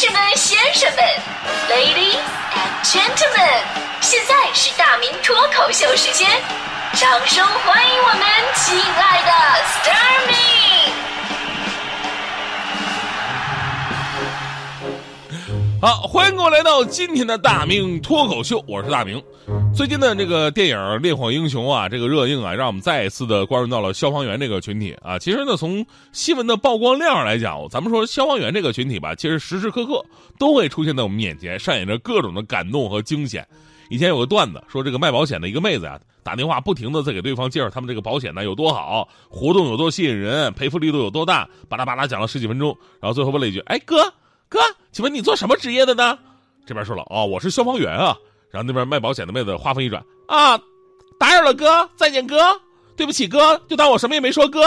士们、先生们，Ladies and Gentlemen，现在是大明脱口秀时间，掌声欢迎我们亲爱的 s t a r m y 好，欢迎各位来到今天的大明脱口秀，我是大明。最近的这个电影《烈火英雄》啊，这个热映啊，让我们再一次的关注到了消防员这个群体啊。其实呢，从新闻的曝光量上来讲，咱们说消防员这个群体吧，其实时时刻刻都会出现在我们眼前，上演着各种的感动和惊险。以前有个段子说，这个卖保险的一个妹子啊，打电话不停的在给对方介绍他们这个保险呢有多好，活动有多吸引人，赔付力度有多大，巴拉巴拉讲了十几分钟，然后最后问了一句：“哎哥哥，请问你做什么职业的呢？”这边说了：“哦，我是消防员啊。”然后那边卖保险的妹子话锋一转啊，打扰了哥，再见哥，对不起哥，就当我什么也没说哥。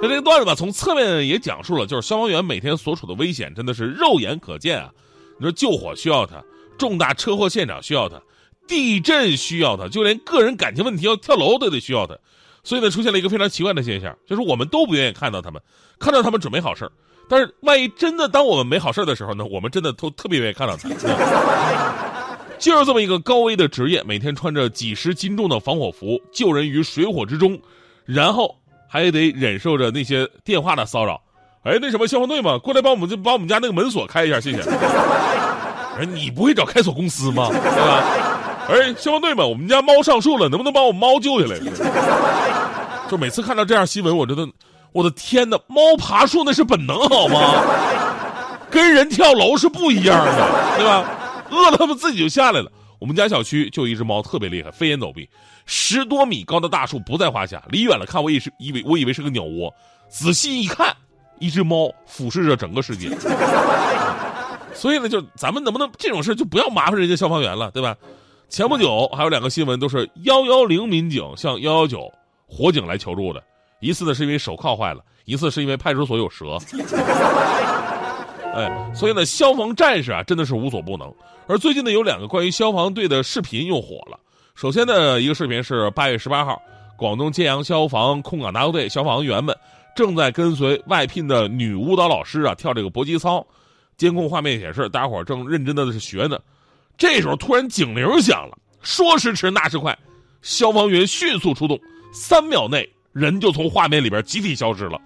那这个段子吧，从侧面也讲述了，就是消防员每天所处的危险真的是肉眼可见啊。你说救火需要他，重大车祸现场需要他，地震需要他，就连个人感情问题要跳楼都得需要他。所以呢，出现了一个非常奇怪的现象，就是我们都不愿意看到他们，看到他们准没好事但是，万一真的当我们没好事的时候呢？我们真的都特别愿意看到他。就是这么一个高危的职业，每天穿着几十斤重的防火服，救人于水火之中，然后还得忍受着那些电话的骚扰。哎，那什么消防队嘛，过来帮我们就把我们家那个门锁开一下，谢谢。哎，你不会找开锁公司吗？对吧？哎，消防队嘛，我们家猫上树了，能不能把我猫救下来？就每次看到这样新闻，我觉得。我的天哪！猫爬树那是本能好吗？跟人跳楼是不一样的，对吧？饿了它们自己就下来了。我们家小区就一只猫特别厉害，飞檐走壁，十多米高的大树不在话下。离远了看，我也是以为我以为是个鸟窝，仔细一看，一只猫俯视着整个世界。所以呢，就咱们能不能这种事就不要麻烦人家消防员了，对吧？前不久还有两个新闻都是幺幺零民警向幺幺九火警来求助的。一次呢是因为手铐坏了，一次是因为派出所有蛇。哎，所以呢，消防战士啊真的是无所不能。而最近呢，有两个关于消防队的视频又火了。首先呢，一个视频是八月十八号，广东揭阳消防空港大队消防员们正在跟随外聘的女舞蹈老师啊跳这个搏击操，监控画面显示，大家伙正认真的是学呢。这时候突然警铃响了，说时迟那时快，消防员迅速出动，三秒内。人就从画面里边集体消失了，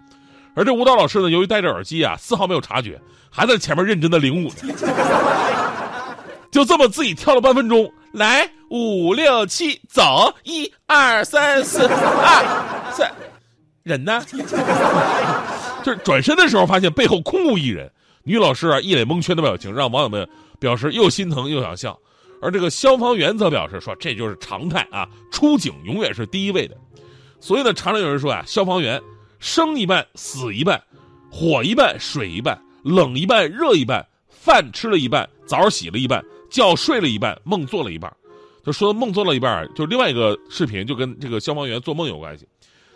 而这舞蹈老师呢，由于戴着耳机啊，丝毫没有察觉，还在前面认真的领舞呢。就这么自己跳了半分钟，来五六七走，一二三四二三，人呢？就是转身的时候发现背后空无一人，女老师啊一脸蒙圈的表情，让网友们表示又心疼又想笑，而这个消防员则表示说这就是常态啊，出警永远是第一位的。所以呢，常常有人说啊，消防员生一半，死一半，火一半，水一半，冷一半，热一半，饭吃了一半，澡洗了一半，觉睡了一半，梦做了一半。就说梦做了一半，就另外一个视频就跟这个消防员做梦有关系。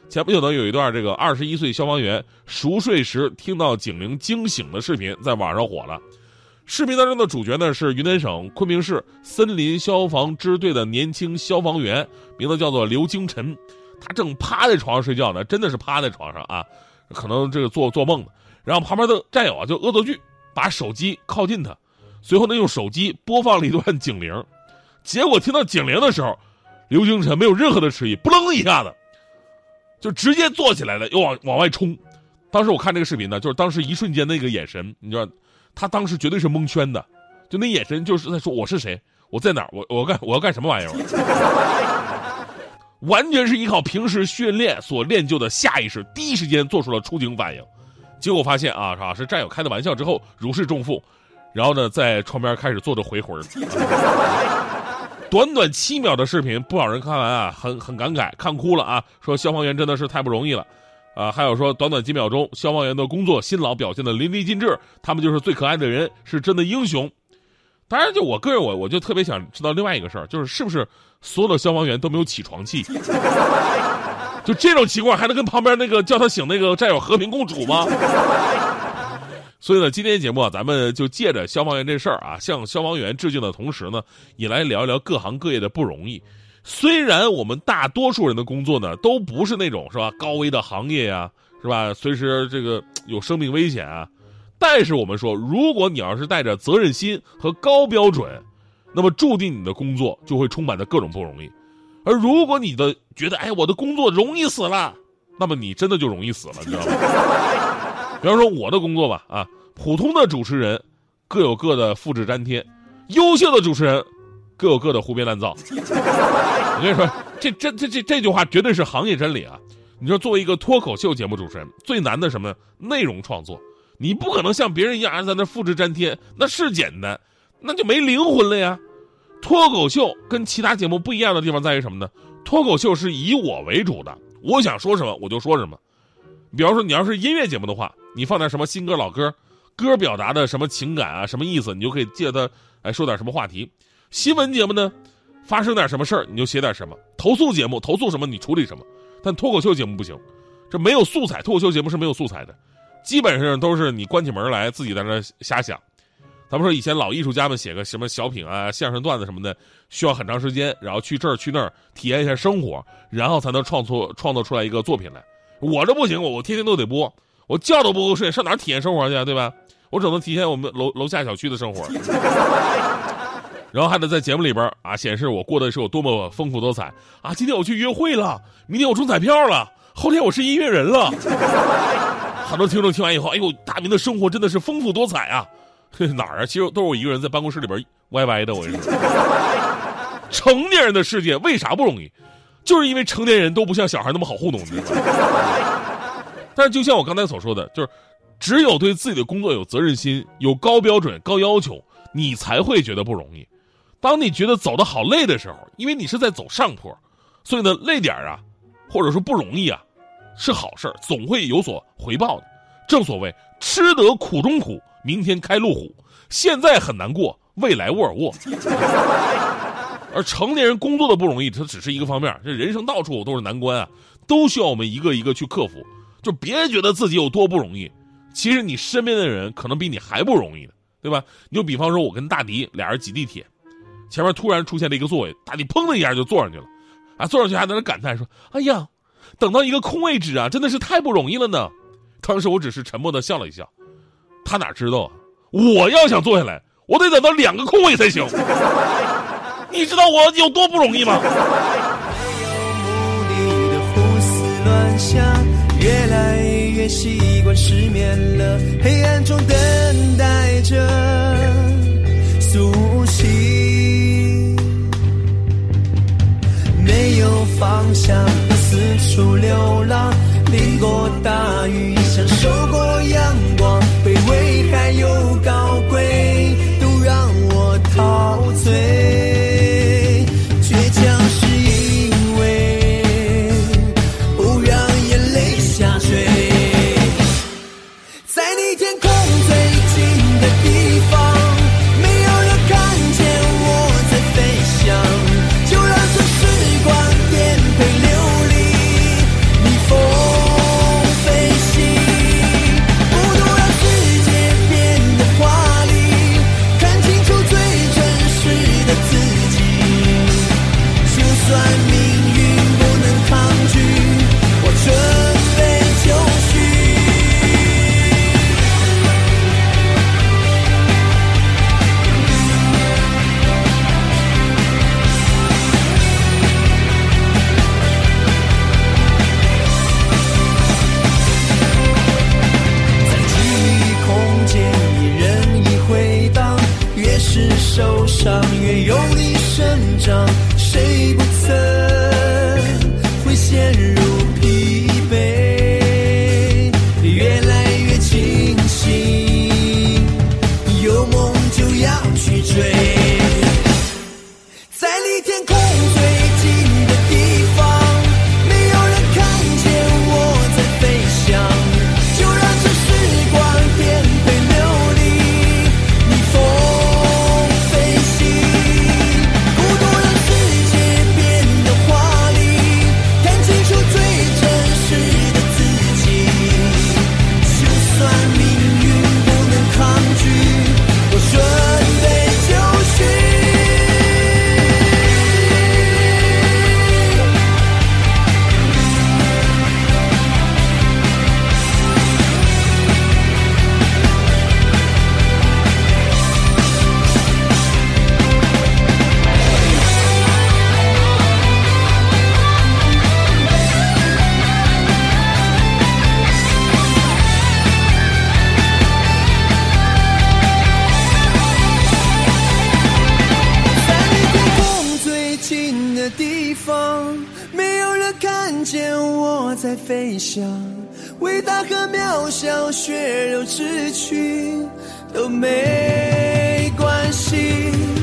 前不久呢，有一段这个二十一岁消防员熟睡时听到警铃惊醒的视频在网上火了。视频当中的主角呢是云南省昆明市森林消防支队的年轻消防员，名字叫做刘京晨。他正趴在床上睡觉呢，真的是趴在床上啊，可能这个做做梦呢。然后旁边的战友啊就恶作剧，把手机靠近他，随后呢用手机播放了一段警铃。结果听到警铃的时候，刘星辰没有任何的迟疑，扑棱一下子就直接坐起来了，又往往外冲。当时我看这个视频呢，就是当时一瞬间那个眼神，你知道，他当时绝对是蒙圈的，就那眼神就是在说我是谁，我在哪儿，我我干我要干什么玩意儿。完全是依靠平时训练所练就的下意识，第一时间做出了出警反应，结果发现啊，是战友开的玩笑之后如释重负，然后呢，在窗边开始坐着回魂。短短七秒的视频，不少人看完啊，很很感慨，看哭了啊，说消防员真的是太不容易了，啊，还有说短短几秒钟，消防员的工作辛劳表现的淋漓尽致，他们就是最可爱的人，是真的英雄。当然，就我个人，我我就特别想知道另外一个事儿，就是是不是所有的消防员都没有起床气？就这种情况，还能跟旁边那个叫他醒那个战友和平共处吗？所以呢，今天节目啊，咱们就借着消防员这事儿啊，向消防员致敬的同时呢，也来聊一聊各行各业的不容易。虽然我们大多数人的工作呢，都不是那种是吧高危的行业呀，是吧？随时这个有生命危险啊。但是我们说，如果你要是带着责任心和高标准，那么注定你的工作就会充满着各种不容易。而如果你的觉得，哎，我的工作容易死了，那么你真的就容易死了，你知道吗？比方说我的工作吧，啊，普通的主持人各有各的复制粘贴，优秀的主持人各有各的胡编乱造。我跟你说，这这这这这句话绝对是行业真理啊！你说，作为一个脱口秀节目主持人，最难的什么？内容创作。你不可能像别人一样在那复制粘贴，那是简单，那就没灵魂了呀。脱口秀跟其他节目不一样的地方在于什么呢？脱口秀是以我为主的，我想说什么我就说什么。比方说，你要是音乐节目的话，你放点什么新歌、老歌，歌表达的什么情感啊、什么意思，你就可以借它来说点什么话题。新闻节目呢，发生点什么事儿你就写点什么。投诉节目投诉什么你处理什么。但脱口秀节目不行，这没有素材，脱口秀节目是没有素材的。基本上都是你关起门来自己在那瞎想。咱们说以前老艺术家们写个什么小品啊、相声段子什么的，需要很长时间，然后去这儿去那儿体验一下生活，然后才能创作创作出来一个作品来。我这不行，我我天天都得播，我觉都不够睡，上哪体验生活？去啊，对吧？我只能体验我们楼楼下小区的生活，然后还得在节目里边啊显示我过的是有多么丰富多彩啊！今天我去约会了，明天我中彩票了，后天我是音乐人了。很多听众听完以后，哎呦，大明的生活真的是丰富多彩啊！哪儿啊？其实都是我一个人在办公室里边歪歪的。我跟你说，成年人的世界为啥不容易？就是因为成年人都不像小孩那么好糊弄，你知道吗？但是就像我刚才所说的，就是只有对自己的工作有责任心、有高标准、高要求，你才会觉得不容易。当你觉得走的好累的时候，因为你是在走上坡，所以呢，累点啊，或者说不容易啊。是好事总会有所回报的。正所谓“吃得苦中苦，明天开路虎”。现在很难过，未来沃尔沃。而成年人工作的不容易，它只是一个方面。这人生到处都是难关啊，都需要我们一个一个去克服。就别觉得自己有多不容易，其实你身边的人可能比你还不容易呢，对吧？你就比方说，我跟大迪俩人挤地铁，前面突然出现了一个座位，大迪砰的一下就坐上去了，啊，坐上去还在那感叹说：“哎呀。”等到一个空位置啊，真的是太不容易了呢。当时我只是沉默的笑了一笑，他哪知道啊？我要想坐下来，我得等到两个空位才行。你知道我有多不容易吗？越来越习惯失眠了，黑暗中等待着苏醒，没有方向。四处流浪，淋过大雨，享受过阳光，受伤也有你生长谁不曾伟大和渺小血肉之躯都没关系。